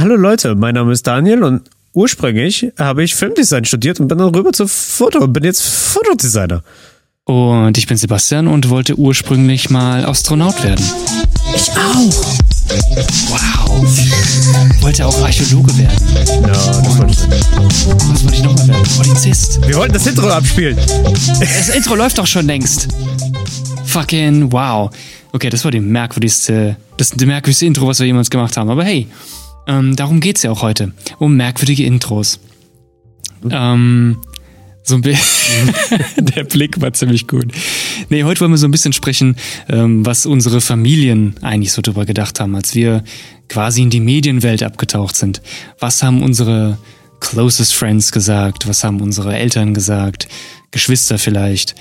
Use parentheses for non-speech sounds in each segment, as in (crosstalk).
Hallo Leute, mein Name ist Daniel und ursprünglich habe ich Filmdesign studiert und bin dann rüber zu Foto und bin jetzt Fotodesigner. Und ich bin Sebastian und wollte ursprünglich mal Astronaut werden. Ich auch. Wow. Wollte auch Archäologe werden. Ja, das wollte ich nicht. Was wollte ich nochmal werden? Polizist. Wir wollten das Intro abspielen. Das Intro läuft doch schon längst. Fucking wow. Okay, das war die merkwürdigste, das merkwürdigste Intro, was wir jemals gemacht haben. Aber hey, ähm, darum geht's ja auch heute. Um merkwürdige Intros. Ähm, so ein bisschen. (laughs) Der Blick war ziemlich gut. Nee, heute wollen wir so ein bisschen sprechen, ähm, was unsere Familien eigentlich so drüber gedacht haben, als wir quasi in die Medienwelt abgetaucht sind. Was haben unsere closest friends gesagt? Was haben unsere Eltern gesagt? Geschwister vielleicht?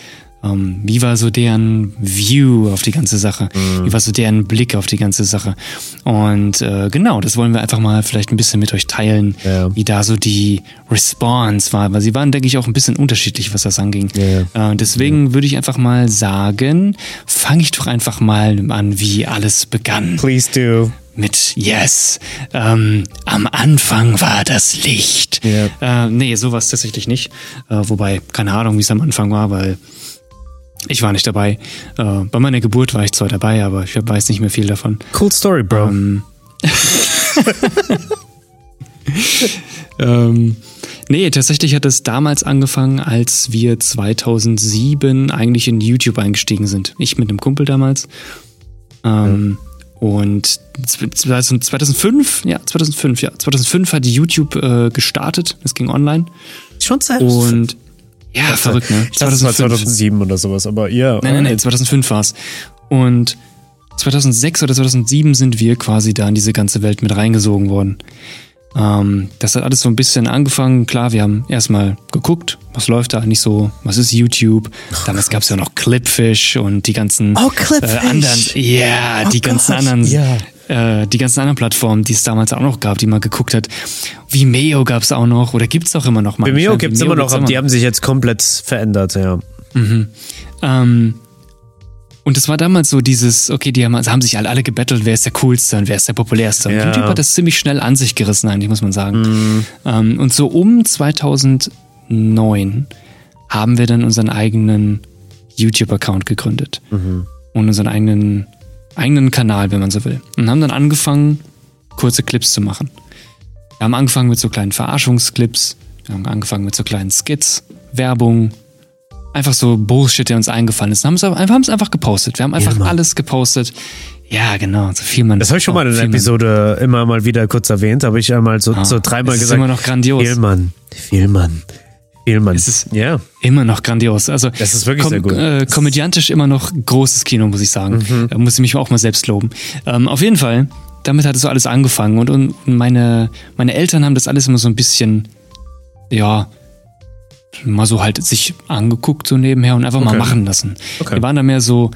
Ähm, wie war so deren View auf die ganze Sache? Wie war so deren Blick auf die ganze Sache? Und äh, genau, das wollen wir einfach mal vielleicht ein bisschen mit euch teilen, Ja. wie da so die Response war, weil sie waren, denke ich, auch ein bisschen unterschiedlich, was das anging. Ja. Äh, deswegen würde ich einfach mal sagen, fange ich doch einfach mal an, wie alles begann Please do. mit Yes. Ähm, am Anfang war das Licht. Ja. Äh, nee, sowas tatsächlich nicht. Äh, wobei, keine Ahnung, wie es am Anfang war, weil ich war nicht dabei. Äh, bei meiner Geburt war ich zwar dabei, aber ich weiß nicht mehr viel davon. Cool story, Bro. Ähm, (laughs) ähm, nee, tatsächlich hat es damals angefangen, als wir 2007 eigentlich in YouTube eingestiegen sind. Ich mit einem Kumpel damals. Ähm, Und 2000 2005, ja, 2005, ja, 2005 hat YouTube äh, gestartet. Es ging online. Schon Zeit. Und ja, verrückt, ne? Ich dachte, es war 2007 oder sowas, aber ja. Nein, nein, nein, 2005 war's. Und 2006 oder 2007 sind wir quasi da in diese ganze Welt mit reingesogen worden. Ähm, das hat alles so ein bisschen angefangen. Klar, wir haben erstmal geguckt, was läuft da eigentlich so, was ist YouTube. Damals gab's ja noch Clipfish und die ganzen Oh, Clipfish. Äh, anderen, ja, Oh die ganzen Gott, anderen, ja. Äh, die ganzen anderen Plattformen, die es damals auch noch gab, die man geguckt hat. Vimeo gab's auch noch oder gibt's auch immer noch mal. Vimeo gibt's immer noch, aber die haben sich jetzt komplett verändert, ja. Ähm, und es war damals so dieses, okay, die haben, also haben sich alle, alle gebettelt, wer ist der coolste und wer ist der populärste. Und Ja. YouTube hat das ziemlich schnell an sich gerissen, eigentlich, muss man sagen. Ähm, und so um 2009 haben wir dann unseren eigenen YouTube-Account gegründet. Und unseren eigenen, eigenen Kanal, wenn man so will. Und haben dann angefangen, kurze Clips zu machen. Wir haben angefangen mit so kleinen Verarschungsclips, wir haben angefangen mit so kleinen Skits, Werbung, einfach so Bullshit, der uns eingefallen ist. Wir haben es einfach, einfach gepostet. Wir haben einfach Mann. alles gepostet. Ja, genau, so viel man. Das habe ich schon mal in viel man- Episode immer mal wieder kurz erwähnt, habe ich einmal so, Ah, so dreimal es ist gesagt. immer noch grandios. Vielmann, Vielmann, Vielmann. Es ist ja, immer noch grandios. Also Das ist wirklich sehr gut. Mhm. Äh, komödiantisch immer noch großes Kino, muss ich sagen. Da muss ich mich auch mal selbst loben. Ähm, auf jeden Fall, damit hat es so alles angefangen und, und meine, meine Eltern haben das alles immer so ein bisschen, ja, mal so halt sich angeguckt so nebenher und einfach mal Okay. machen lassen. Okay. Die waren da mehr so,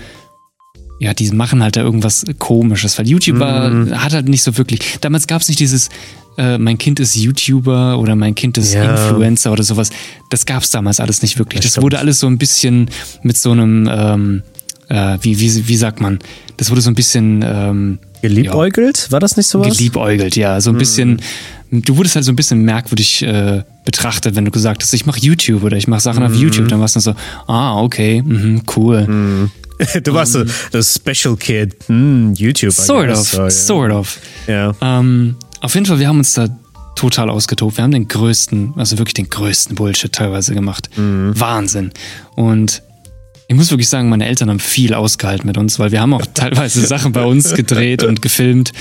ja, die machen halt da irgendwas komisches, weil YouTube war, Mhm. hat halt nicht so wirklich, damals gab es nicht dieses, äh, mein Kind ist YouTuber oder mein Kind ist Ja. Influencer oder sowas. Das gab es damals alles nicht wirklich. Das Das wurde alles so ein bisschen mit so einem, ähm, äh, wie, wie, wie sagt man, das wurde so ein bisschen ähm, geliebäugelt, war das nicht sowas? geliebäugelt, ja. So ein bisschen, du wurdest halt so ein bisschen merkwürdig äh, betrachtet, wenn du gesagt hast, ich mache YouTube oder ich mache Sachen auf YouTube. Dann warst du so, ah, okay, mhm, cool. (laughs) Du warst so das Special Kid, hm, YouTube. Sort of. So, ja. sort of. Ja. Ähm, auf jeden Fall, wir haben uns da total ausgetobt. Wir haben den größten, also wirklich den größten Bullshit teilweise gemacht. Wahnsinn. Und ich muss wirklich sagen, meine Eltern haben viel ausgehalten mit uns, weil wir haben auch (laughs) teilweise Sachen bei uns gedreht und gefilmt,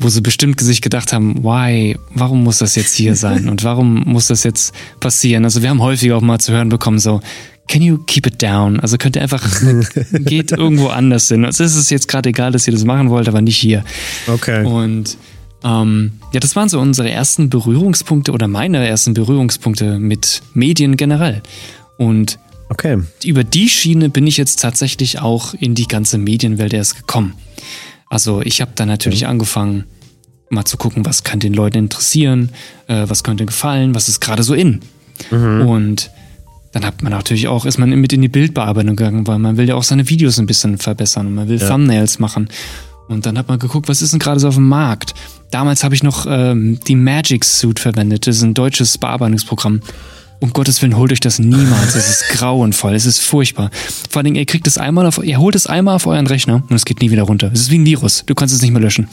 wo sie bestimmt sich gedacht haben, why, warum muss das jetzt hier sein (laughs) und warum muss das jetzt passieren? Also wir haben häufig auch mal zu hören bekommen, so, can you keep it down? Also könnt ihr einfach, geht irgendwo anders hin. Also es ist jetzt gerade egal, dass ihr das machen wollt, aber nicht hier. Okay. Und ähm, ja, das waren so unsere ersten Berührungspunkte oder meine ersten Berührungspunkte mit Medien generell. Und Okay. über die Schiene bin ich jetzt tatsächlich auch in die ganze Medienwelt erst gekommen. Also ich habe dann natürlich angefangen, mal zu gucken, was kann den Leuten interessieren, äh, was könnte gefallen, was ist gerade so in. Und dann hat man natürlich auch, ist man mit in die Bildbearbeitung gegangen, weil man will ja auch seine Videos ein bisschen verbessern und man will Thumbnails machen. Und dann hat man geguckt, was ist denn gerade so auf dem Markt? Damals habe ich noch ähm, die Magic Suit verwendet. Das ist ein deutsches Bearbeitungsprogramm. Um Gottes Willen, holt euch das niemals. Es ist (laughs) grauenvoll. Es ist furchtbar. Vor allen Dingen, ihr kriegt es einmal auf, ihr holt es einmal auf euren Rechner und es geht nie wieder runter. Es ist wie ein Virus. Du kannst es nicht mehr löschen.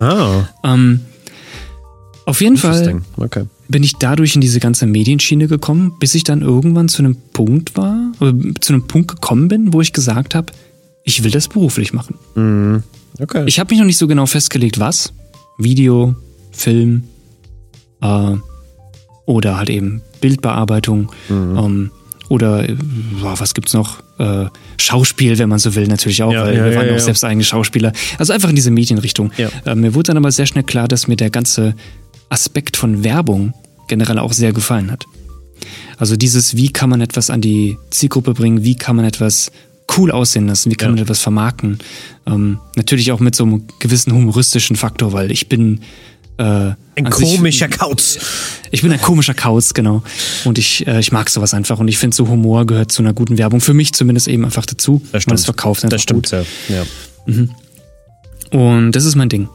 Ah, Ähm, auf jeden Fall. Okay. Bin ich dadurch in diese ganze Medienschiene gekommen, bis ich dann irgendwann zu einem Punkt war, oder zu einem Punkt gekommen bin, wo ich gesagt habe, ich will das beruflich machen. Mhm. Okay. Ich habe mich noch nicht so genau festgelegt, was. Video, Film äh, oder halt eben Bildbearbeitung ähm, oder äh, boah, was gibt's noch? Äh, Schauspiel, wenn man so will, natürlich auch, Ja, weil ja, wir waren ja auch selbst eigene Schauspieler. Also einfach in diese Medienrichtung. Äh, mir wurde dann aber sehr schnell klar, dass mir der ganze Aspekt von Werbung generell auch sehr gefallen hat. Also dieses, wie kann man etwas an die Zielgruppe bringen, wie kann man etwas cool aussehen lassen, wie kann Ja. man etwas vermarkten. Ähm, natürlich auch mit so einem gewissen humoristischen Faktor, weil ich bin äh, Ein sich- komischer Kauz. ich bin ein komischer Kauz, genau. Und ich, äh, ich mag sowas einfach. Und ich finde, so Humor gehört zu einer guten Werbung. Für mich zumindest eben einfach dazu. Das Man stimmt. es verkauft einfach Das stimmt, gut. ja. ja. Und das ist mein Ding.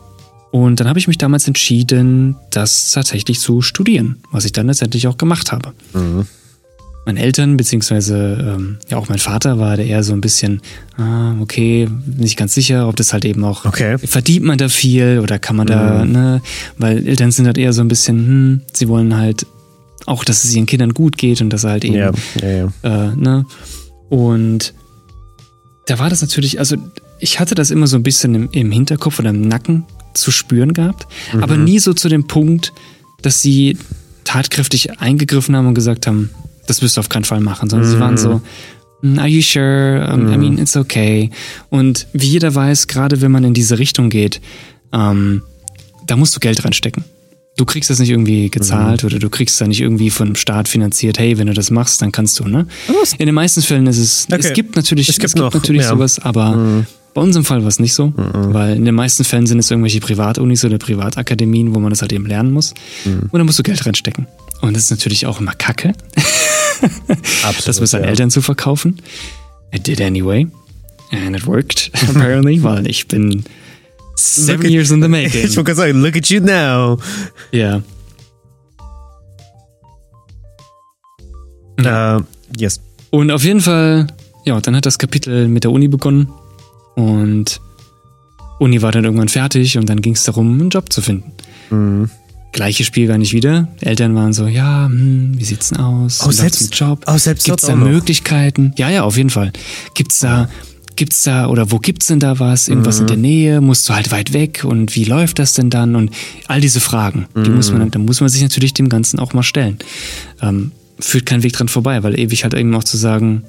Und dann habe ich mich damals entschieden, das tatsächlich zu studieren, was ich dann letztendlich auch gemacht habe. Meine Eltern, beziehungsweise ähm, ja auch mein Vater war da eher so ein bisschen, ah, okay, nicht ganz sicher, ob das halt eben auch, Okay. verdient man da viel oder kann man da, ne, weil Eltern sind halt eher so ein bisschen, hm, sie wollen halt auch, dass es ihren Kindern gut geht und dass er halt eben Ja, ja, ja. äh, ne? Und da war das natürlich, also ich hatte das immer so ein bisschen im, im Hinterkopf oder im Nacken zu spüren gehabt, aber nie so zu dem Punkt, dass sie tatkräftig eingegriffen haben und gesagt haben, das wirst du auf keinen Fall machen, sondern sie waren so, "Mm, Are you sure? Um, I mean, it's okay. Und wie jeder weiß, gerade wenn man in diese Richtung geht, ähm, da musst du Geld reinstecken. Du kriegst das nicht irgendwie gezahlt oder du kriegst da nicht irgendwie vom Staat finanziert, hey, wenn du das machst, dann kannst du, ne? In den meisten Fällen ist es, es Okay. gibt natürlich, Es gibt noch, natürlich ja. sowas, aber bei uns im Fall war es nicht so, weil in den meisten Fällen sind es irgendwelche Privatunis oder Privatakademien, wo man das halt eben lernen muss. Und dann musst du Geld reinstecken. Und das ist natürlich auch immer Kacke, Absolut. (laughs) das mit seinen ja. Eltern zu verkaufen. I did anyway. And it worked, (laughs) apparently, weil ich bin seven at- years in the (laughs) Ich making. wollte gerade sagen, look at you now. Ja. Äh, yes. Und auf jeden Fall, ja, dann hat das Kapitel mit der Uni begonnen. Und Uni war dann irgendwann fertig und dann ging es darum, einen Job zu finden. Mhm. Gleiches Spiel gar nicht wieder. Eltern waren so, ja, hm, wie sieht's denn aus? Läuft's selbst- Job? oh, selbst Gibt's da auch. Möglichkeiten? Ja, ja, auf jeden Fall. Gibt's da, gibt's da, oder wo gibt's denn da was? Irgendwas Mhm. in der Nähe? Musst du halt weit weg? Und wie läuft das denn dann? Und all diese Fragen, die muss Mhm. man, da muss man sich natürlich dem Ganzen auch mal stellen. Ähm, führt kein Weg dran vorbei, weil ewig halt eben auch zu sagen,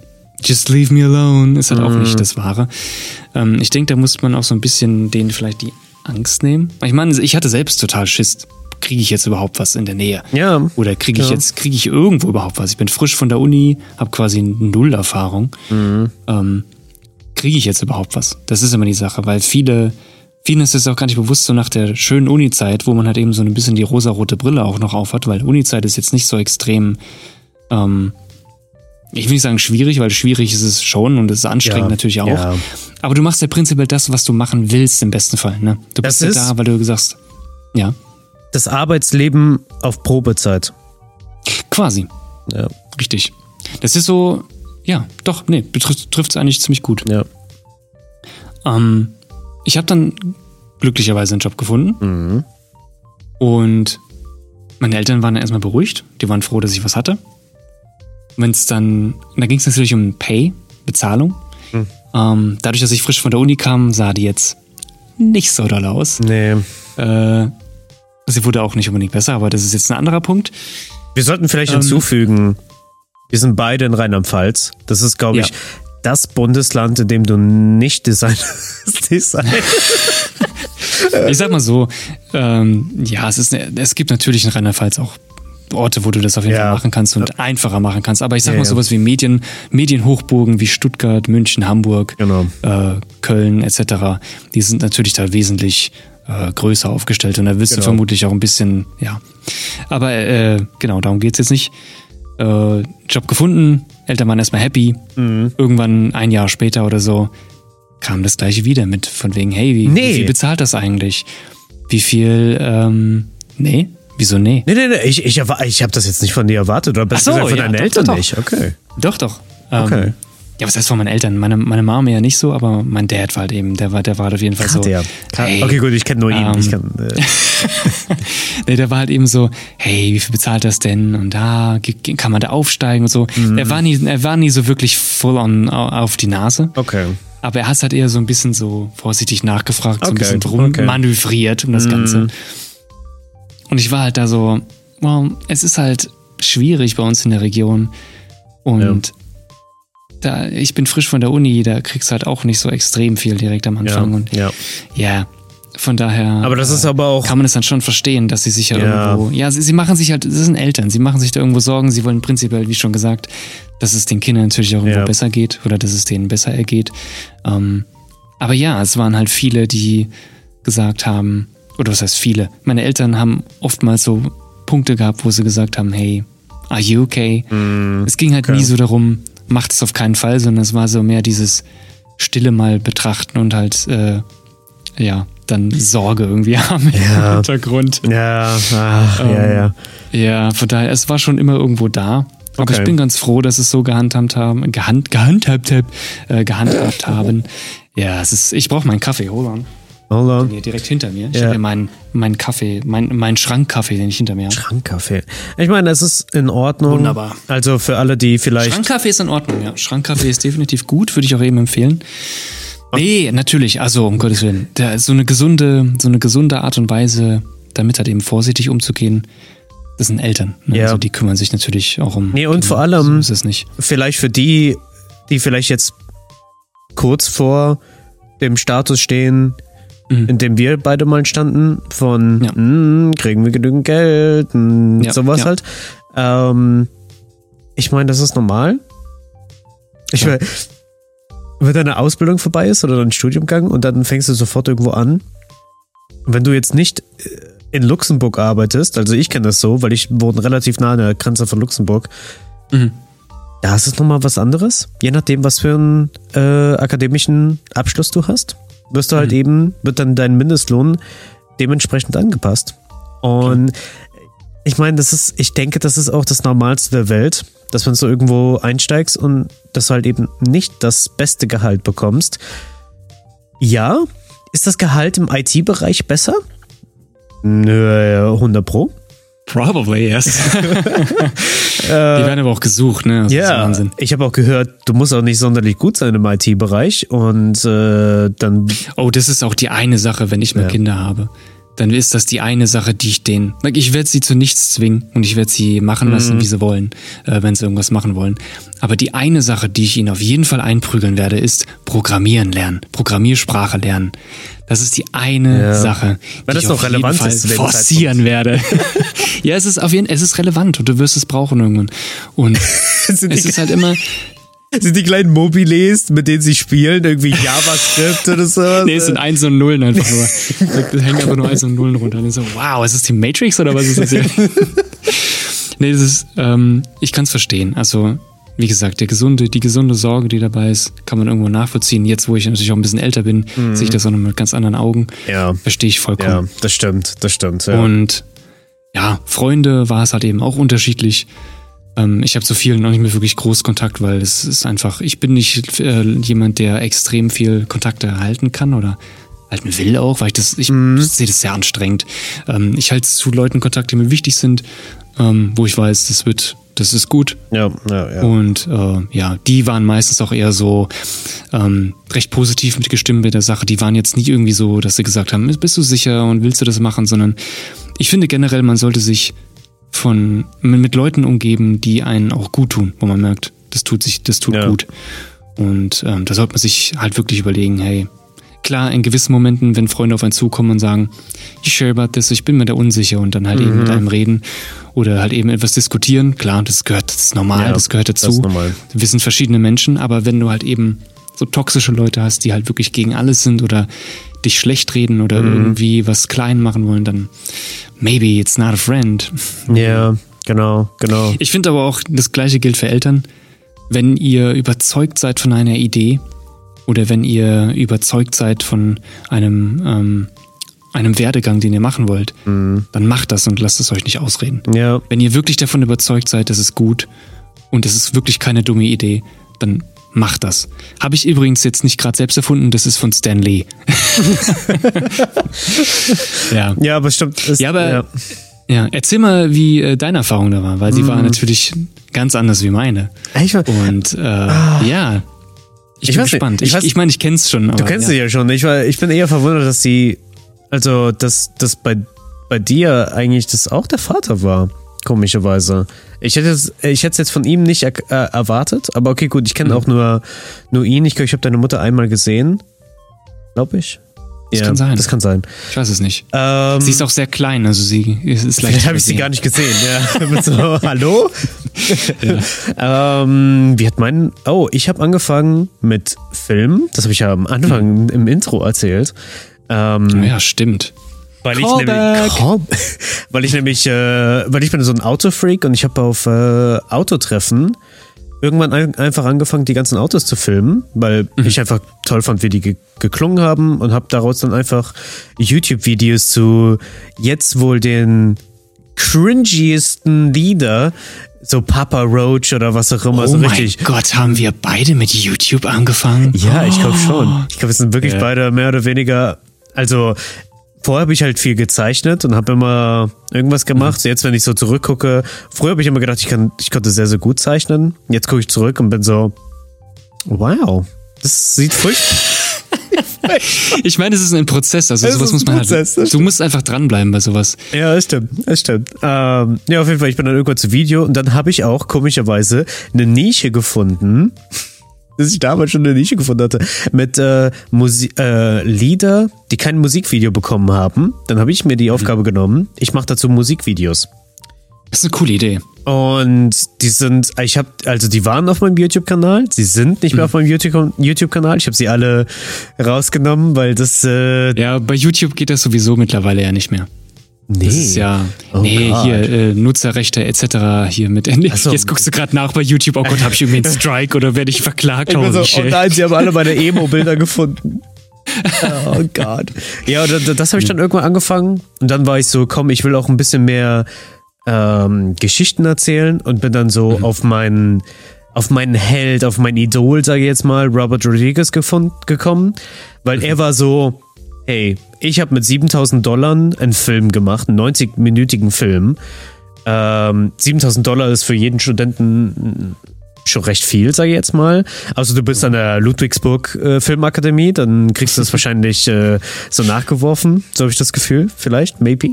just leave me alone, ist halt auch Mhm. nicht das Wahre. Ähm, ich denke, da muss man auch so ein bisschen denen vielleicht die Angst nehmen. Ich meine, ich hatte selbst total Schiss. Kriege ich jetzt überhaupt was in der Nähe? Ja. Oder kriege ich Ja. jetzt, kriege ich irgendwo überhaupt was? Ich bin frisch von der Uni, habe quasi null Erfahrung. Mhm. Ähm, kriege ich jetzt überhaupt was? Das ist immer die Sache, weil viele, vielen ist es auch gar nicht bewusst, so nach der schönen Uni-Zeit, wo man halt eben so ein bisschen die rosarote Brille auch noch aufhat, weil Uni-Zeit ist jetzt nicht so extrem, ähm, ich will nicht sagen schwierig, weil schwierig ist es schon und es ist anstrengend Ja, natürlich auch. ja. Aber du machst ja prinzipiell das, was du machen willst im besten Fall. Ne? Du Das bist ja da, weil du gesagt ja, Das Arbeitsleben auf Probezeit. quasi. Ja. Richtig. Das ist so, ja, doch, nee, betrifft es eigentlich ziemlich gut. Ja. Ähm, ich habe dann glücklicherweise einen Job gefunden Mhm. und meine Eltern waren erstmal beruhigt. Die waren froh, dass ich was hatte. Wenn es dann, da ging es natürlich um Pay, Bezahlung. Hm. Ähm, dadurch, dass ich frisch von der Uni kam, sah die jetzt nicht so doll aus. Nee. Äh, sie wurde auch nicht unbedingt besser, aber das ist jetzt ein anderer Punkt. Wir sollten vielleicht Ähm, hinzufügen, wir sind beide in Rheinland-Pfalz. Das ist, glaube ich, Ja. das Bundesland, in dem du nicht Design. (laughs) Design. Ich sag mal so, ähm, ja, es, ist, es gibt natürlich in Rheinland-Pfalz auch Orte, wo du das auf jeden Ja. Fall machen kannst und einfacher machen kannst. Aber ich sag Ja, mal ja. sowas wie Medien, Medienhochburgen wie Stuttgart, München, Hamburg, Genau. äh, Köln etc., die sind natürlich da wesentlich äh, größer aufgestellt und da wirst Genau. du vermutlich auch ein bisschen, ja. Aber äh, genau, darum geht's jetzt nicht. Äh, Job gefunden, Eltern waren erstmal happy. Mhm. Irgendwann ein Jahr später oder so kam das gleiche wieder mit von wegen, hey, wie, Nee. wie viel bezahlt das eigentlich? Wie viel, ähm, nee? Wieso nee? Nee, nee, nee, ich, ich, ich habe das jetzt nicht von dir erwartet. Oder besser so, gesagt von ja, deinen doch, Eltern doch, doch. nicht. Okay. Doch, doch. Ähm, Okay. Ja, was heißt von meinen Eltern? Meine, meine Mama ja nicht so, aber mein Dad war halt eben, der war, der war auf jeden Fall so. Hat er. Hey, Okay, gut, ich kenne nur ihn. ähm, ich kann, äh, (laughs) Nee, der war halt eben so, hey, wie viel bezahlt das denn? Und da kann man da aufsteigen und so. Mhm. Er war nie, er war nie so wirklich full on au- auf die Nase. okay. Aber er hat halt eher so ein bisschen so vorsichtig nachgefragt, so ein Okay, bisschen drum okay. Mhm. manövriert um das Ganze. Und ich war halt da so, well, es ist halt schwierig bei uns in der Region. Und da, ich bin frisch von der Uni, da kriegst du halt auch nicht so extrem viel direkt am Ja, Anfang. Und ja. ja, von daher. Aber das ist aber auch. kann man es dann schon verstehen, dass sie sich ja, Ja. irgendwo. Ja, sie, sie machen sich halt, das sind Eltern, sie machen sich da irgendwo Sorgen, sie wollen prinzipiell, wie schon gesagt, dass es den Kindern natürlich auch irgendwo Ja. besser geht oder dass es denen besser ergeht. Ähm, aber ja, es waren halt viele, die gesagt haben, oder was heißt viele? Meine Eltern haben oftmals so Punkte gehabt, wo sie gesagt haben, hey, are you okay? es ging halt okay. nie so darum, macht es auf keinen Fall, sondern es war so mehr dieses Stille mal betrachten und halt, äh, ja, dann Sorge irgendwie (laughs) haben Ja. im Hintergrund. Ja, ach, Ähm, ja, ja. Ja, von daher, es war schon immer irgendwo da. Aber Okay. ich bin ganz froh, dass es so gehandhabt haben, gehand, gehandhabt, hab, äh, gehandhabt haben. Ja, es ist, ich brauche meinen Kaffee, hold on. Hold on. Hier direkt hinter mir. Ich Ja. habe hier meinen, meinen Kaffee, mein, meinen Schrankkaffee, den ich hinter mir habe. Schrankkaffee. Ich meine, es ist in Ordnung. Wunderbar. Also für alle, die vielleicht. Schrankkaffee ist in Ordnung, ja. Schrankkaffee ist definitiv gut, würde ich auch eben empfehlen. Nee, natürlich, also um Gottes Willen. Da so eine gesunde, so eine gesunde Art und Weise, damit halt eben vorsichtig umzugehen. Das sind Eltern. Ne? Ja. Also die kümmern sich natürlich auch um. Nee, und vor allem- So ist es nicht. vielleicht für die, die vielleicht jetzt kurz vor dem Status stehen, Mhm. in dem wir beide mal standen, von Ja. "Hm, kriegen wir genügend Geld, hm, Ja, sowas ja. halt. Ähm, ich meine, das ist normal. Ich Ja. meine, wenn deine Ausbildung vorbei ist oder dein Studiumgang und dann fängst du sofort irgendwo an. Wenn du jetzt nicht äh, in Luxemburg arbeitest, also ich kenne das so, weil ich wohne relativ nah an der Grenze von Luxemburg, Mhm. da ist es nochmal was anderes. Je nachdem, was für einen äh, akademischen Abschluss du hast, wirst du halt Mhm. eben, wird dann dein Mindestlohn dementsprechend angepasst. Und ich meine, das ist, ich denke, das ist auch das Normalste der Welt, dass wenn du irgendwo einsteigst und dass du halt eben nicht das beste Gehalt bekommst. Ja, ist das Gehalt im IT-Bereich besser? Nö, 100 Pro. Probably, yes. (laughs) die werden aber auch gesucht, ne? Das Ja, Wahnsinn. ich habe auch gehört, du musst auch nicht sonderlich gut sein im IT-Bereich und äh, dann Oh, das ist auch die eine Sache, wenn ich mal Ja. Kinder habe. Dann ist das die eine Sache, die ich denen. Ich werde sie zu nichts zwingen und ich werde sie machen lassen, wie sie wollen, äh, wenn sie irgendwas machen wollen. Aber die eine Sache, die ich ihnen auf jeden Fall einprügeln werde, ist Programmieren lernen, Programmiersprache lernen. Das ist die eine Ja. Sache, Weil die das ich auf jeden Fall ist forcieren werde. (laughs) ja, es ist auf jeden es ist relevant und du wirst es brauchen irgendwann. Und (laughs) es ist halt immer, (laughs) sind die kleinen Mobiles, mit denen sie spielen, irgendwie JavaScript oder (laughs) sowas. Nee, es sind Eins und Nullen einfach nur. (laughs) Da hängen einfach nur Eins und Nullen runter. Und so, wow, ist das die Matrix oder was ist das hier? nee, das ist, ähm, ich kann es verstehen. Also, wie gesagt, der gesunde, die gesunde Sorge, die dabei ist, kann man irgendwo nachvollziehen. Jetzt, wo ich natürlich auch ein bisschen älter bin, sehe ich das auch noch mit ganz anderen Augen. ja, Verstehe ich ja, vollkommen. das stimmt, das stimmt. Ja. Und ja, Freunde war es halt eben auch unterschiedlich. Ähm, ich habe zu vielen noch nicht mehr wirklich groß Kontakt, weil es ist einfach, ich bin nicht äh, jemand, der extrem viel Kontakte erhalten kann oder halten will auch, weil ich das, ich sehe das sehr anstrengend. Ähm, ich halte zu Leuten Kontakt, die mir wichtig sind, ähm, wo ich weiß, das wird, das ist gut. ja, ja, ja. Und äh, ja, die waren meistens auch eher so ähm, recht positiv mitgestimmt mit der Sache. Die waren jetzt nie irgendwie so, dass sie gesagt haben, bist du sicher und willst du das machen, sondern ich finde generell, man sollte sich von mit Leuten umgeben, die einen auch gut tun, wo man merkt, das tut sich, das tut Ja. gut. Und ähm, da sollte man sich halt wirklich überlegen, hey, klar, in gewissen Momenten, wenn Freunde auf einen zukommen und sagen, ich share about this, ich bin mir da unsicher und dann halt eben Mhm. mit einem reden oder halt eben etwas diskutieren, klar, das gehört, das ist normal, Ja, das gehört dazu. das ist normal. Wir sind verschiedene Menschen, aber wenn du halt eben so toxische Leute hast, die halt wirklich gegen alles sind oder dich schlecht reden oder Mhm. irgendwie was klein machen wollen, dann maybe it's not a friend. ja, genau, genau. Ich finde aber auch, das gleiche gilt für Eltern. Wenn ihr überzeugt seid von einer Idee oder wenn ihr überzeugt seid von einem, ähm, einem Werdegang, den ihr machen wollt, Mhm. dann macht das und lasst es euch nicht ausreden. Ja. Wenn ihr wirklich davon überzeugt seid, das ist gut und es ist wirklich keine dumme Idee, dann macht das. Habe ich übrigens jetzt nicht gerade selbst erfunden, das ist von Stan Lee. (laughs) ja. Ja, aber stimmt. Es, Ja, aber ja. erzähl mal, wie äh, deine Erfahrung da war, weil sie Mhm. war natürlich ganz anders wie meine. Ich, war- Und äh, ja, ich, Ich bin weiß nicht, gespannt. ich Ich ich meine, ich kenn's schon. Aber, du kennst ja. sie ja schon. Ich, war, ich bin eher verwundert, dass sie, also, dass das bei, bei dir eigentlich das auch der Vater war. Komischerweise. Ich hätte es ich hätte jetzt von ihm nicht er, äh, erwartet, aber okay, gut, ich kenne Mhm. auch nur, nur ihn. Ich glaube, ich habe deine Mutter einmal gesehen. Glaube ich. Das kann sein. Das kann sein. Ich weiß es nicht. Ähm, Sie ist auch sehr klein, also sie es ist leicht. Vielleicht habe ich sie gar nicht gesehen. Ja. (laughs) So, hallo? (laughs) ähm, wie hat mein. Oh, ich habe angefangen mit Film. Das habe ich ja am Anfang im Intro erzählt. Ähm. Ja, stimmt. Weil, ich nämlich, (laughs) weil ich nämlich. Äh, weil ich bin so ein Autofreak und ich habe auf äh, Autotreffen irgendwann ein, einfach angefangen, die ganzen Autos zu filmen, weil ich einfach toll fand, wie die ge geklungen haben und habe daraus dann einfach YouTube-Videos zu jetzt wohl den cringiesten Lieder, so Papa Roach oder was auch immer, Oh so mein richtig. Gott, haben wir beide mit YouTube angefangen? Ja, ich glaube schon. Ich glaube, wir sind wirklich Ja. beide mehr oder weniger. Also, vorher habe ich halt viel gezeichnet und habe immer irgendwas gemacht. Jetzt, wenn ich so zurückgucke, früher habe ich immer gedacht, ich, kann, ich konnte sehr, sehr gut zeichnen. Jetzt gucke ich zurück und bin so, wow, das sieht furchtbar. (laughs) Ich meine, es ist ein Prozess, also Es sowas muss man Prozess, halt. Du musst einfach dranbleiben bei sowas. Ja, das stimmt, das stimmt. Ähm, ja, auf jeden Fall, ich bin dann irgendwann zu Video und dann habe ich auch komischerweise eine Nische gefunden, dass ich damals schon eine Nische gefunden hatte, mit äh, äh, Lieder, die kein Musikvideo bekommen haben. Dann habe ich mir die Aufgabe genommen, ich mache dazu Musikvideos. Das ist eine coole Idee. Und die sind, ich habe, also die waren auf meinem YouTube-Kanal, sie sind nicht mehr auf meinem YouTube- YouTube-Kanal. Ich habe sie alle rausgenommen, weil das, äh, Ja, bei YouTube geht das sowieso mittlerweile ja nicht mehr. Nee. Das ist ja, Oh nee, Gott. hier äh, Nutzerrechte etc. hier mit. (laughs) so. Jetzt guckst du gerade nach bei YouTube. Oh Gott, habe ich irgendwie einen Strike oder werde ich verklagt? Ich so, oh nein, sie haben alle meine (laughs) Emo-Bilder gefunden. Oh Gott. Ja, und das, das habe ich dann irgendwann angefangen. Und dann war ich so, komm, ich will auch ein bisschen mehr ähm, Geschichten erzählen und bin dann so auf meinen auf meinen Held, auf mein Idol, sage ich jetzt mal, Robert Rodriguez gefund, gekommen, weil er war so, hey, ich habe mit 7000 Dollar einen Film gemacht, einen 90-minütigen Film. Ähm, 7000 Dollar ist für jeden Studenten schon recht viel, sage ich jetzt mal. Also du bist an der Ludwigsburg äh, Filmakademie, dann kriegst du das (laughs) wahrscheinlich äh, so nachgeworfen, so habe ich das Gefühl, vielleicht, maybe.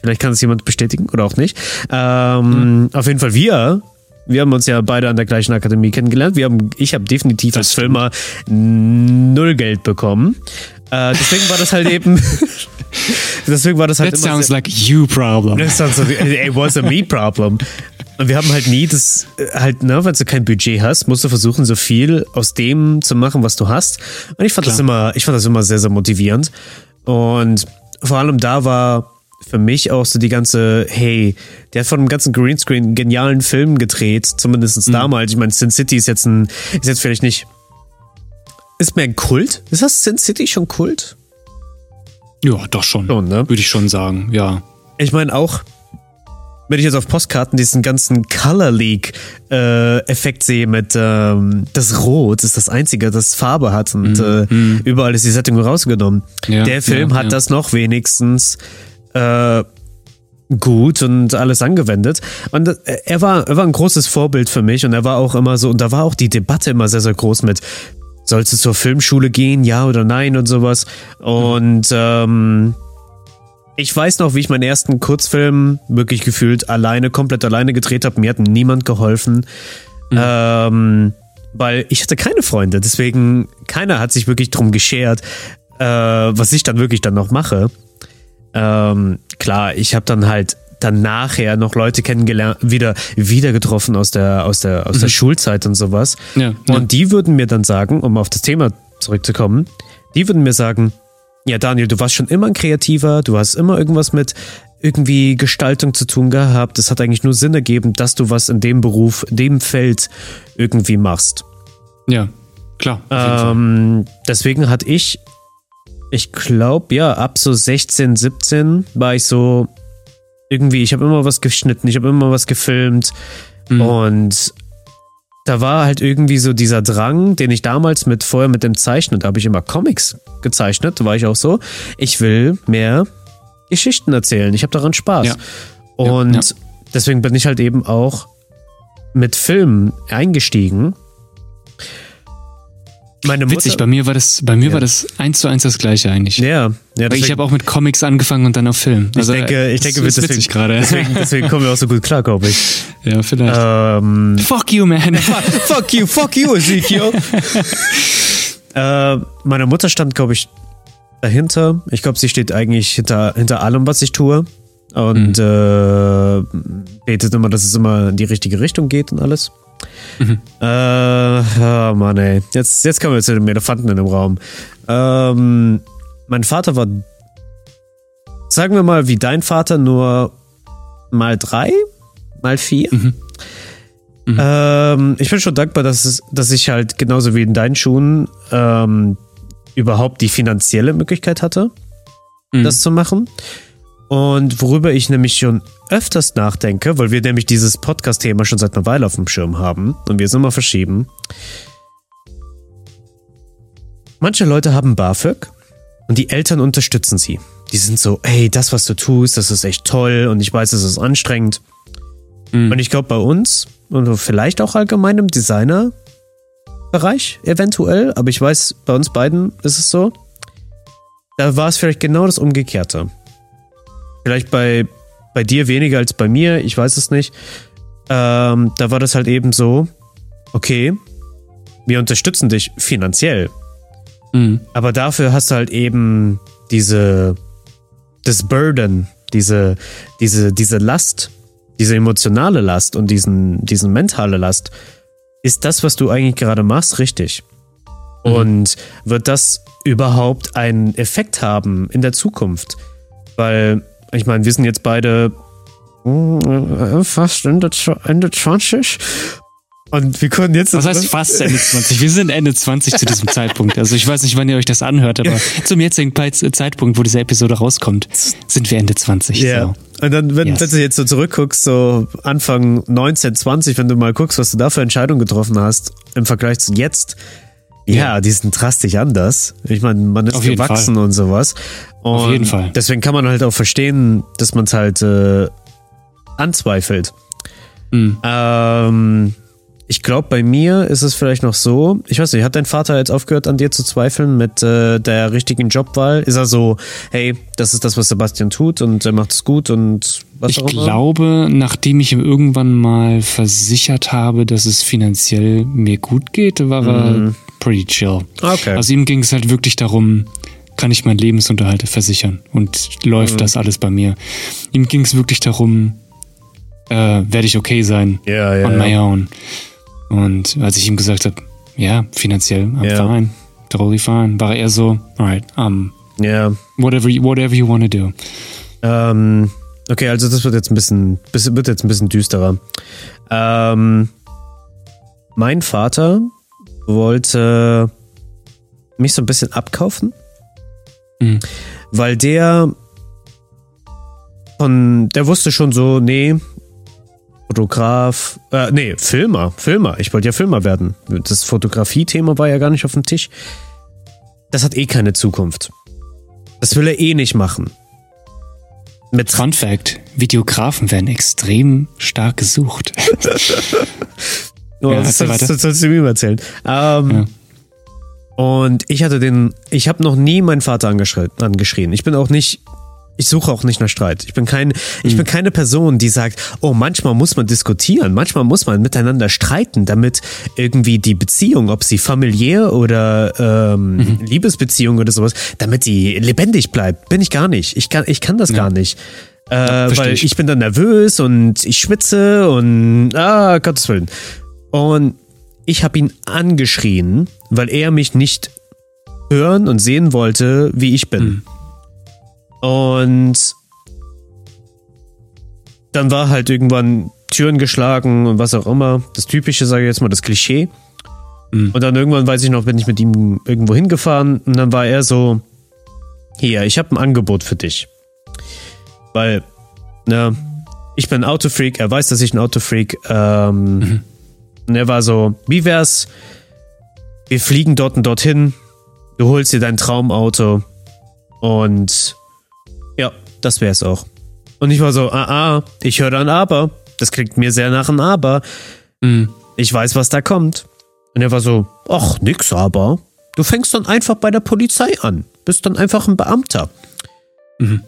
Vielleicht kann es jemand bestätigen oder auch nicht. Ähm, Auf jeden Fall wir. Wir haben uns ja beide an der gleichen Akademie kennengelernt. Wir haben, ich habe definitiv Das als Filmer null Geld bekommen. Äh, deswegen war das halt eben. (laughs) deswegen war das halt That immer sounds like you problem. das sounds like, it was a me problem. Und wir haben halt nie das, äh, halt, ne, wenn du kein Budget hast, musst du versuchen, so viel aus dem zu machen, was du hast. Und ich fand das immer, ich fand das immer sehr, sehr motivierend. Und vor allem da war für mich auch so die ganze, hey, der hat von einem ganzen Greenscreen einen genialen Film gedreht, zumindest damals. Ich meine, Sin City ist jetzt ein, ist jetzt vielleicht nicht, ist mehr ein Kult? Ist das Sin City schon Kult? Ja, doch schon. Schon, ne? Würde ich schon sagen, ja. Ich meine auch, wenn ich jetzt auf Postkarten diesen ganzen Color League äh, Effekt sehe mit ähm, das Rot ist das einzige, das Farbe hat und äh, überall ist die Sättigung rausgenommen. Ja, Der Film ja, hat ja. das noch wenigstens äh, gut und alles angewendet. Und äh, er war, er war ein großes Vorbild für mich und er war auch immer so, und da war auch die Debatte immer sehr, sehr groß mit, sollst du zur Filmschule gehen, ja oder nein und sowas. Und ähm, ich weiß noch, wie ich meinen ersten Kurzfilm wirklich gefühlt alleine, komplett alleine gedreht habe. Mir hat niemand geholfen. Ähm, weil ich hatte keine Freunde, deswegen keiner hat sich wirklich drum geschert, äh, was ich dann wirklich dann noch mache. Ähm, klar, ich habe dann halt dann nachher noch Leute kennengelernt, wieder, wieder getroffen aus der, aus der, aus der Schulzeit und sowas. Ja, ja. Und die würden mir dann sagen, um auf das Thema zurückzukommen, die würden mir sagen, ja, Daniel, du warst schon immer ein Kreativer, du hast immer irgendwas mit irgendwie Gestaltung zu tun gehabt. Es hat eigentlich nur Sinn ergeben, dass du was in dem Beruf, in dem Feld irgendwie machst. Ja, klar. Ähm, deswegen hatte ich, ich glaube, ja, ab so 16, 17 war ich so irgendwie, ich habe immer was geschnitten, ich habe immer was gefilmt Mhm. und da war halt irgendwie so dieser Drang, den ich damals mit vorher mit dem Zeichnen, da habe ich immer Comics gezeichnet, da war ich auch so, ich will mehr Geschichten erzählen, ich habe daran Spaß. Ja. Und Ja, ja. deswegen bin ich halt eben auch mit Filmen eingestiegen. Meine Mutter, Witzig, bei mir war das, bei mir Ja. war das eins zu eins das gleiche eigentlich. ja, ja, Weil ich deswegen- habe auch mit Comics angefangen und dann auf Film. Ich denke, ich das denke, ist deswegen, witzig gerade. Deswegen, (laughs) deswegen kommen wir auch so gut klar, glaube ich. Ja, vielleicht. Ähm, Fuck you, man. (laughs) fuck you, fuck you, Ezekiel. (laughs) äh, meine Mutter stand, glaube ich, dahinter. Ich glaube, sie steht eigentlich hinter, hinter allem, was ich tue. Und äh, betet immer, dass es immer in die richtige Richtung geht und alles. Äh, oh Mann, ey. Jetzt, jetzt kommen wir zu dem Elefanten in dem Raum. Ähm, mein Vater war, sagen wir mal, wie dein Vater, nur mal drei, mal vier. Ähm, ich bin schon dankbar, dass, es, dass ich halt genauso wie in deinen Schuhen ähm, überhaupt die finanzielle Möglichkeit hatte, Mhm. das zu machen. Und worüber ich nämlich schon öfters nachdenke, weil wir nämlich dieses Podcast-Thema schon seit einer Weile auf dem Schirm haben und wir es immer verschieben. Manche Leute haben BAföG und die Eltern unterstützen sie. Die sind so, ey, das, was du tust, das ist echt toll und ich weiß, es ist anstrengend. Mhm. Und ich glaube, bei uns und vielleicht auch allgemein im Designer-Bereich eventuell, aber ich weiß, bei uns beiden ist es so. Da war es vielleicht genau das Umgekehrte. Vielleicht bei, bei dir weniger als bei mir, ich weiß es nicht. Ähm, da war das halt eben so, okay, wir unterstützen dich finanziell, Mhm. aber dafür hast du halt eben diese, das Burden, diese, diese, diese Last, diese emotionale Last und diesen, diesen mentale Last. Ist das, was du eigentlich gerade machst, richtig? Und wird das überhaupt einen Effekt haben in der Zukunft? Weil, ich meine, wir sind jetzt beide mm, fast Ende, Ende 20 und wir können jetzt. Was heißt fast Ende (laughs) 20? Wir sind Ende 20 zu diesem Zeitpunkt. Also ich weiß nicht, wann ihr euch das anhört, aber zum jetzigen Zeitpunkt, wo diese Episode rauskommt, sind wir Ende 20. Ja. So. Und dann, wenn, Yes. wenn du jetzt so zurückguckst, so Anfang 19, 20, wenn du mal guckst, was du da für Entscheidungen getroffen hast im Vergleich zu jetzt, ja, die sind drastisch anders. Ich meine, man ist gewachsen und sowas. Und Auf jeden Fall. Deswegen kann man halt auch verstehen, dass man es halt äh, anzweifelt. Mhm. Ähm, ich glaube, bei mir ist es vielleicht noch so, ich weiß nicht, hat dein Vater jetzt aufgehört, an dir zu zweifeln mit äh, der richtigen Jobwahl? Ist er so, hey, das ist das, was Sebastian tut und er macht es gut und was Ich auch immer? glaube, nachdem ich ihm irgendwann mal versichert habe, dass es finanziell mir gut geht, war er pretty chill. Okay. Also ihm ging es halt wirklich darum, kann ich meinen Lebensunterhalt versichern und läuft das alles bei mir. Ihm ging es wirklich darum, äh, werde ich okay sein Ja, ja, on my ja. own. Und als ich ihm gesagt habe, ja, finanziell, I'm Ja. fine, totally fine, war er so, alright, um, Ja. whatever, you- whatever you want to do. Ähm, okay, also das wird jetzt ein bisschen, bisschen- wird jetzt ein bisschen düsterer. Ähm, mein Vater wollte mich so ein bisschen abkaufen, Mhm. weil der von, der wusste schon so, nee, Fotograf, äh, nee, Filmer, Filmer. Ich wollte ja Filmer werden. Das Fotografie-Thema war ja gar nicht auf dem Tisch. Das hat eh keine Zukunft. Das will er eh nicht machen. Mit Fun Fact, Videografen werden extrem stark gesucht. (laughs) Oh, Ja, das, das, das sollst du mir erzählen. Ähm, Und ich hatte den, ich habe noch nie meinen Vater angeschrien. Ich bin auch nicht, ich suche auch nicht nach Streit. Ich bin kein, ich Hm. bin keine Person, die sagt, oh, manchmal muss man diskutieren, manchmal muss man miteinander streiten, damit irgendwie die Beziehung, ob sie familiär oder ähm, Mhm. Liebesbeziehung oder sowas, damit die lebendig bleibt. Bin ich gar nicht. Ich kann, ich kann das gar nicht. Äh, weil ich. ich bin dann nervös und ich schwitze und ah, Gottes Willen. Und ich habe ihn angeschrien, weil er mich nicht hören und sehen wollte, wie ich bin. Und dann war halt irgendwann Türen geschlagen und was auch immer. Das Typische, sage ich jetzt mal, das Klischee. Mhm. Und dann irgendwann, weiß ich noch, bin ich mit ihm irgendwo hingefahren und dann war er so, hier, ich habe ein Angebot für dich. Weil, ne, ich bin ein Autofreak, er weiß, dass ich ein Autofreak. Ähm, mhm. Und er war so, wie wär's, wir fliegen dort und dorthin, du holst dir dein Traumauto und ja, das wär's auch. Und ich war so, ah, ah, ich höre ein Aber. Das klingt mir sehr nach einem Aber. Mhm. Ich weiß, was da kommt. Und er war so, ach, nix aber. Du fängst dann einfach bei der Polizei an. Bist dann einfach ein Beamter. Mhm.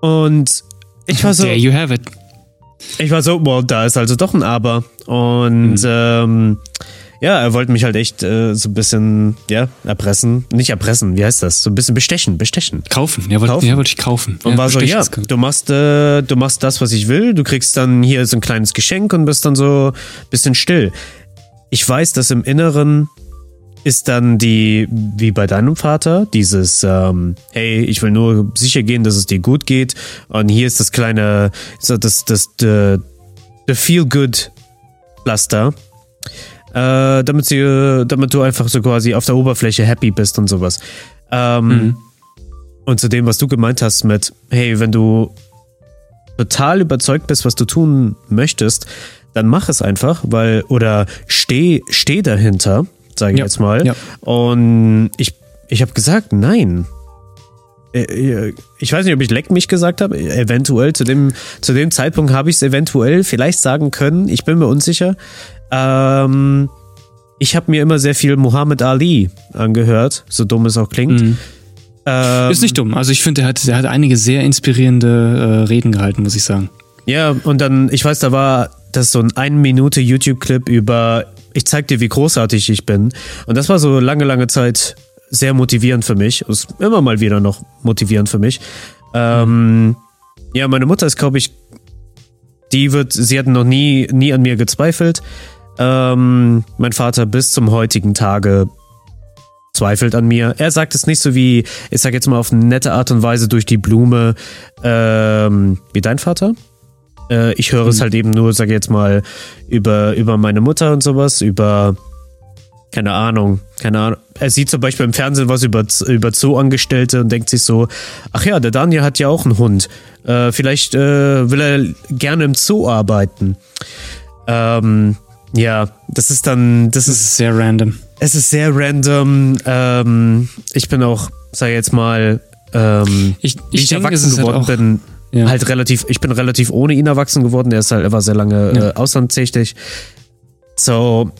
Und ich war so. There you have it. Ich war so, boah, da ist also doch ein Aber. Und mhm. ähm, ja, er wollte mich halt echt äh, so ein bisschen, ja, erpressen. Nicht erpressen, wie heißt das? So ein bisschen bestechen, bestechen. Kaufen, ja, wollte ja, wollt ich kaufen. Und ja, war so, ja, du machst, äh, du machst das, was ich will, du kriegst dann hier so ein kleines Geschenk und bist dann so ein bisschen still. Ich weiß, dass im Inneren ist dann die, wie bei deinem Vater, dieses, ähm, hey, ich will nur sicher gehen, dass es dir gut geht. Und hier ist das kleine, so das, das, the, the Feel Good Pflaster. Äh, damit, sie, damit du einfach so quasi auf der Oberfläche happy bist und sowas. Ähm, mhm. Und zu dem, was du gemeint hast mit, hey, wenn du total überzeugt bist, was du tun möchtest, dann mach es einfach, weil, oder steh, steh dahinter sage ich ja. jetzt mal. Ja. Und ich, ich habe gesagt, nein. Äh, äh, ich weiß nicht, ob ich leck mich gesagt habe. Eventuell. Zu dem, zu dem Zeitpunkt habe ich es eventuell vielleicht sagen können. Ich bin mir unsicher. Ähm, ich habe mir immer sehr viel Muhammad Ali angehört, so dumm es auch klingt. Mhm. Ähm, ist nicht dumm. Also ich finde, er hat, er hat einige sehr inspirierende äh, Reden gehalten, muss ich sagen. Ja, und dann, ich weiß, da war das so ein 1 Minute YouTube-Clip über ich zeig dir, wie großartig ich bin. Und das war so lange, lange Zeit sehr motivierend für mich. Ist immer mal wieder noch motivierend für mich. Ähm, ja, meine Mutter ist, glaube ich, die wird, sie hat noch nie, nie an mir gezweifelt. Ähm, mein Vater bis zum heutigen Tage zweifelt an mir. Er sagt es nicht so wie, ich sag jetzt mal auf eine nette Art und Weise durch die Blume, ähm, wie dein Vater. Äh, ich höre mhm. es halt eben nur, sage jetzt mal, über, über meine Mutter und sowas, über keine Ahnung, keine Ahnung. Er sieht zum Beispiel im Fernsehen was über, über Zoo-Angestellte und denkt sich so, ach ja, der Daniel hat ja auch einen Hund. Äh, vielleicht äh, will er gerne im Zoo arbeiten. Ähm, ja, das ist dann, das, das ist, ist, sehr random. Es ist sehr random. Ähm, ich bin auch, sag jetzt mal, ähm, ich, ich, ich denke, erwachsen geworden halt bin, ja. Halt relativ, ich bin relativ ohne ihn erwachsen geworden. Er ist halt, er war sehr lange ja. äh, auslandstätig. So,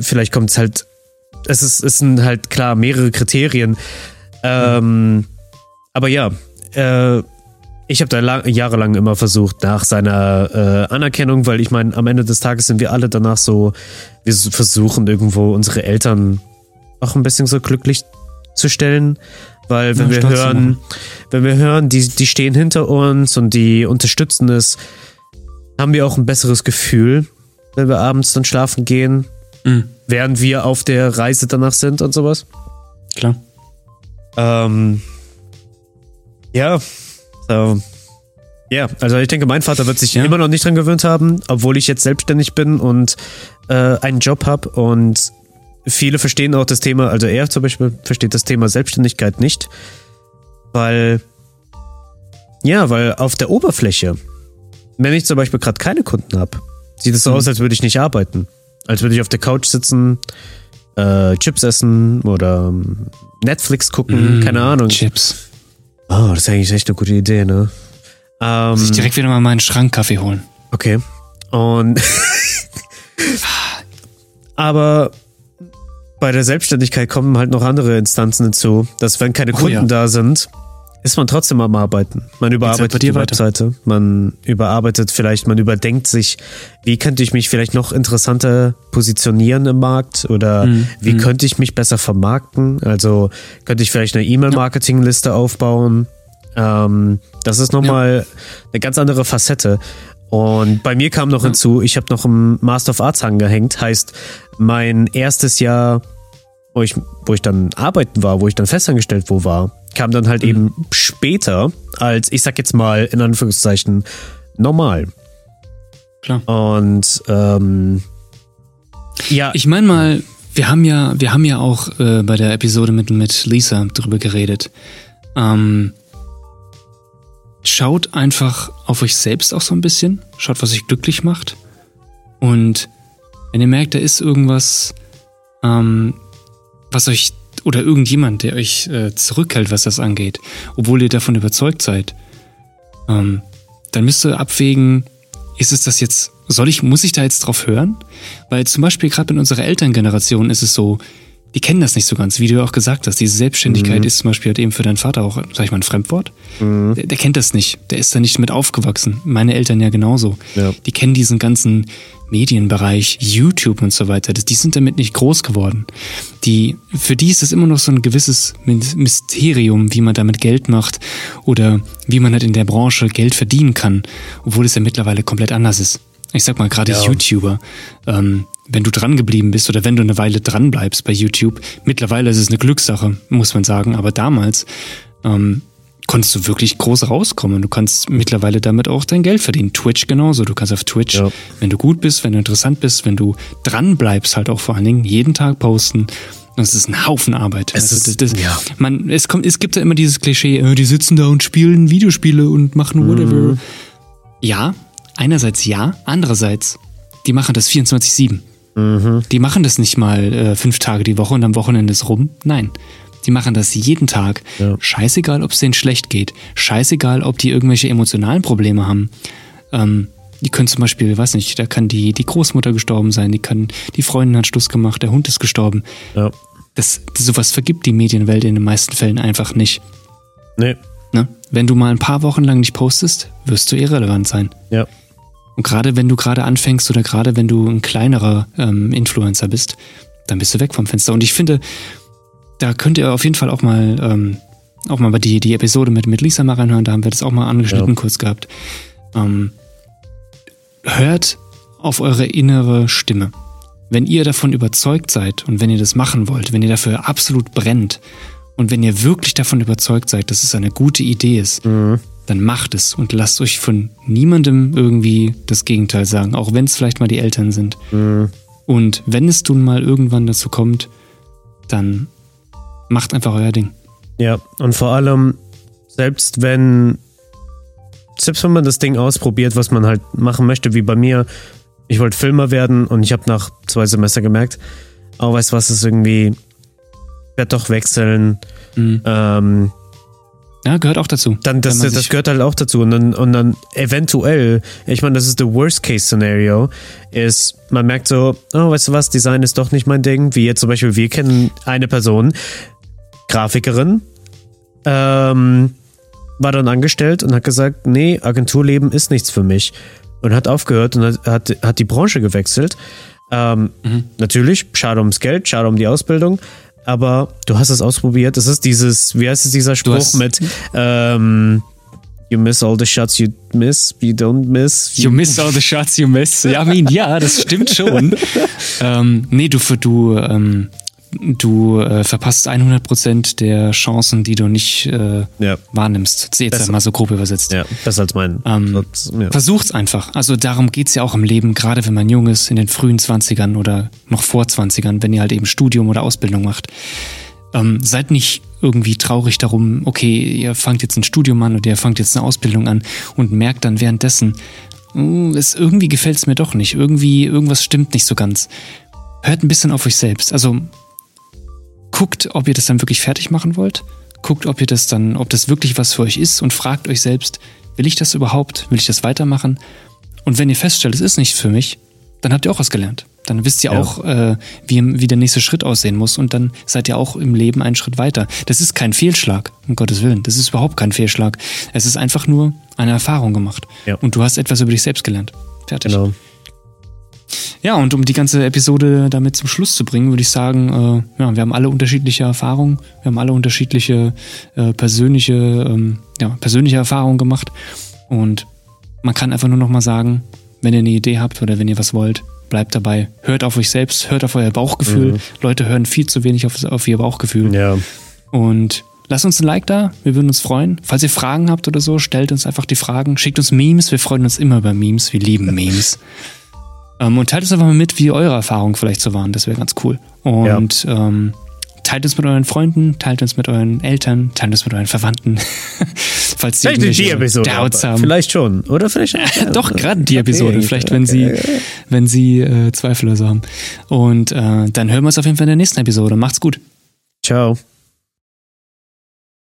vielleicht kommt es halt, es ist, es sind halt klar mehrere Kriterien. Ähm, mhm. Aber ja, äh, ich habe da lang, jahrelang immer versucht, nach seiner äh, Anerkennung, weil ich meine, am Ende des Tages sind wir alle danach so, wir versuchen irgendwo unsere Eltern auch ein bisschen so glücklich zu stellen. Weil wenn ja, wir hören, wenn wir hören, die, die stehen hinter uns und die unterstützen es, haben wir auch ein besseres Gefühl, wenn wir abends dann schlafen gehen, mhm. während wir auf der Reise danach sind und sowas. Klar. Ähm, ja, so. Ja, also ich denke, mein Vater wird sich ja. immer noch nicht dran gewöhnt haben, obwohl ich jetzt selbstständig bin und äh, einen Job habe und viele verstehen auch das Thema, also er zum Beispiel versteht das Thema Selbstständigkeit nicht, weil, ja, weil auf der Oberfläche, wenn ich zum Beispiel gerade keine Kunden habe, sieht es so mhm. aus, als würde ich nicht arbeiten. Als würde ich auf der Couch sitzen, äh, Chips essen oder ähm, Netflix gucken, mhm, keine Ahnung. Chips. Oh, das ist eigentlich echt eine gute Idee, ne? Ähm, Muss ich direkt wieder mal meinen Schrankkaffee holen. Okay. Und. (laughs) aber bei der Selbstständigkeit kommen halt noch andere Instanzen hinzu, dass wenn keine oh, Kunden ja. da sind, ist man trotzdem am Arbeiten. Man überarbeitet die Webseite, man überarbeitet vielleicht, man überdenkt sich, wie könnte ich mich vielleicht noch interessanter positionieren im Markt oder mhm. wie mhm. könnte ich mich besser vermarkten? Also könnte ich vielleicht eine E-Mail-Marketing-Liste aufbauen? Ähm, das ist nochmal ja. eine ganz andere Facette. Und bei mir kam noch ja. hinzu, ich habe noch im Master of Arts angehängt, heißt mein erstes Jahr, wo ich, wo ich dann arbeiten war, wo ich dann festangestellt wo war, kam dann halt mhm. eben später als, ich sag jetzt mal in Anführungszeichen, normal. Klar. Und ähm, ja. Ich meine mal, Wir haben ja, wir haben ja auch äh, bei der Episode mit, mit Lisa drüber geredet. Ähm, schaut einfach auf euch selbst auch so ein bisschen. Schaut, was euch glücklich macht. Und wenn ihr merkt, da ist irgendwas, ähm, was euch oder irgendjemand, der euch äh, zurückhält, was das angeht, obwohl ihr davon überzeugt seid, ähm, dann müsst ihr abwägen, ist es das jetzt, soll ich, muss ich da jetzt drauf hören? Weil zum Beispiel gerade in unserer Elterngeneration ist es so, die kennen das nicht so ganz, wie du auch gesagt hast. Diese Selbstständigkeit mhm. ist zum Beispiel halt eben für deinen Vater auch, sag ich mal, ein Fremdwort. Mhm. Der, der, kennt das nicht. Der ist da nicht mit aufgewachsen. Meine Eltern ja genauso. Ja. Die kennen diesen ganzen Medienbereich, YouTube und so weiter. Die sind damit nicht groß geworden. Die, für die ist es immer noch so ein gewisses Mysterium, wie man damit Geld macht oder wie man halt in der Branche Geld verdienen kann, obwohl es ja mittlerweile komplett anders ist. Ich sag mal, gerade ja. YouTuber, ähm, wenn du dran geblieben bist oder wenn du eine Weile dran bleibst bei YouTube, mittlerweile ist es eine Glückssache, muss man sagen, aber damals ähm, konntest du wirklich groß rauskommen. Du kannst mittlerweile damit auch dein Geld verdienen. Twitch genauso. Du kannst auf Twitch, ja. wenn du gut bist, wenn du interessant bist, wenn du dran bleibst, halt auch vor allen Dingen jeden Tag posten. Das ist ein Haufen Arbeit. Es, also, das, das, ja. man, es, kommt, es gibt ja immer dieses Klischee, äh, die sitzen da und spielen Videospiele und machen whatever. Mhm. Ja, einerseits ja, andererseits, die machen das 24-7. Mhm. Die machen das nicht mal äh, fünf Tage die Woche und am Wochenende ist rum. Nein. Die machen das jeden Tag. Ja. Scheißegal, ob es denen schlecht geht. Scheißegal, ob die irgendwelche emotionalen Probleme haben. Ähm, die können zum Beispiel, weiß nicht, da kann die, die Großmutter gestorben sein, die kann, die Freundin hat Schluss gemacht, der Hund ist gestorben. Ja. Das, sowas vergibt die Medienwelt in den meisten Fällen einfach nicht. Nee. Ne? Wenn du mal ein paar Wochen lang nicht postest, wirst du irrelevant sein. Ja. Und gerade wenn du gerade anfängst oder gerade wenn du ein kleinerer ähm, Influencer bist, dann bist du weg vom Fenster. Und ich finde, da könnt ihr auf jeden Fall auch mal, ähm, auch mal die, die Episode mit, mit Lisa mal reinhören, da haben wir das auch mal angeschnitten ja. kurz gehabt. Ähm, hört auf eure innere Stimme. Wenn ihr davon überzeugt seid und wenn ihr das machen wollt, wenn ihr dafür absolut brennt und wenn ihr wirklich davon überzeugt seid, dass es eine gute Idee ist, mhm dann macht es und lasst euch von niemandem irgendwie das Gegenteil sagen, auch wenn es vielleicht mal die Eltern sind. Mhm. Und wenn es nun mal irgendwann dazu kommt, dann macht einfach euer Ding. Ja, und vor allem, selbst wenn, selbst wenn man das Ding ausprobiert, was man halt machen möchte, wie bei mir, ich wollte Filmer werden und ich habe nach zwei Semester gemerkt, oh, weißt du was, ist irgendwie, ich werde doch wechseln. Mhm. Ähm, ja, gehört auch dazu. Dann das, das gehört halt auch dazu. Und dann, und dann eventuell, ich meine, das ist the Worst-Case-Szenario, ist, man merkt so, oh, weißt du was, Design ist doch nicht mein Ding. Wie jetzt zum Beispiel, wir kennen eine Person, Grafikerin, ähm, war dann angestellt und hat gesagt, nee, Agenturleben ist nichts für mich. Und hat aufgehört und hat, hat, hat die Branche gewechselt. Ähm, mhm. Natürlich, schade ums Geld, schade um die Ausbildung, aber du hast es ausprobiert. Das ist dieses, wie heißt es, dieser Spruch mit ähm, You miss all the shots you miss, you don't miss. You, you miss all the shots you miss. Ja, I mean, ja, das stimmt schon. (laughs) ähm, nee, du, du, ähm, du äh, verpasst 100% der Chancen, die du nicht äh, ja. wahrnimmst. Jetzt besser. mal so grob übersetzt. Ja, besser als mein. Ähm, ja. Versucht's einfach. Also darum geht's ja auch im Leben, gerade wenn man jung ist, in den frühen 20ern oder noch vor 20ern, wenn ihr halt eben Studium oder Ausbildung macht. Ähm, seid nicht irgendwie traurig darum, okay, ihr fangt jetzt ein Studium an oder ihr fangt jetzt eine Ausbildung an und merkt dann währenddessen, uh, es, irgendwie gefällt's mir doch nicht, irgendwie, irgendwas stimmt nicht so ganz. Hört ein bisschen auf euch selbst. Also guckt, ob ihr das dann wirklich fertig machen wollt. Guckt, ob ihr das dann, ob das wirklich was für euch ist und fragt euch selbst, will ich das überhaupt? Will ich das weitermachen? Und wenn ihr feststellt, es ist nicht für mich, dann habt ihr auch was gelernt. Dann wisst ihr ja. auch, äh, wie, wie der nächste Schritt aussehen muss und dann seid ihr auch im Leben einen Schritt weiter. Das ist kein Fehlschlag, um Gottes Willen. Das ist überhaupt kein Fehlschlag. Es ist einfach nur eine Erfahrung gemacht. Ja. Und du hast etwas über dich selbst gelernt. Fertig. Genau. Ja, und um die ganze Episode damit zum Schluss zu bringen, würde ich sagen, äh, ja, wir haben alle unterschiedliche Erfahrungen, wir haben alle unterschiedliche äh, persönliche, ähm, ja, persönliche Erfahrungen gemacht. Und man kann einfach nur noch mal sagen, wenn ihr eine Idee habt oder wenn ihr was wollt, bleibt dabei. Hört auf euch selbst, hört auf euer Bauchgefühl. Mhm. Leute hören viel zu wenig auf, auf ihr Bauchgefühl. Ja. Und lasst uns ein Like da, wir würden uns freuen. Falls ihr Fragen habt oder so, stellt uns einfach die Fragen, schickt uns Memes, wir freuen uns immer über Memes, wir lieben Memes. (laughs) Ähm, und teilt uns einfach mal mit, wie eure Erfahrungen vielleicht so waren. Das wäre ganz cool. Und ja. ähm, teilt uns mit euren Freunden, teilt uns mit euren Eltern, teilt uns mit euren Verwandten. (laughs) Falls sie vielleicht die Episode Doubts haben. Vielleicht schon. Oder vielleicht schon. (laughs) Doch, gerade die Episode. Okay, vielleicht, wenn okay. sie, wenn sie äh, Zweifel oder so haben. Und äh, dann hören wir uns auf jeden Fall in der nächsten Episode. Macht's gut. Ciao.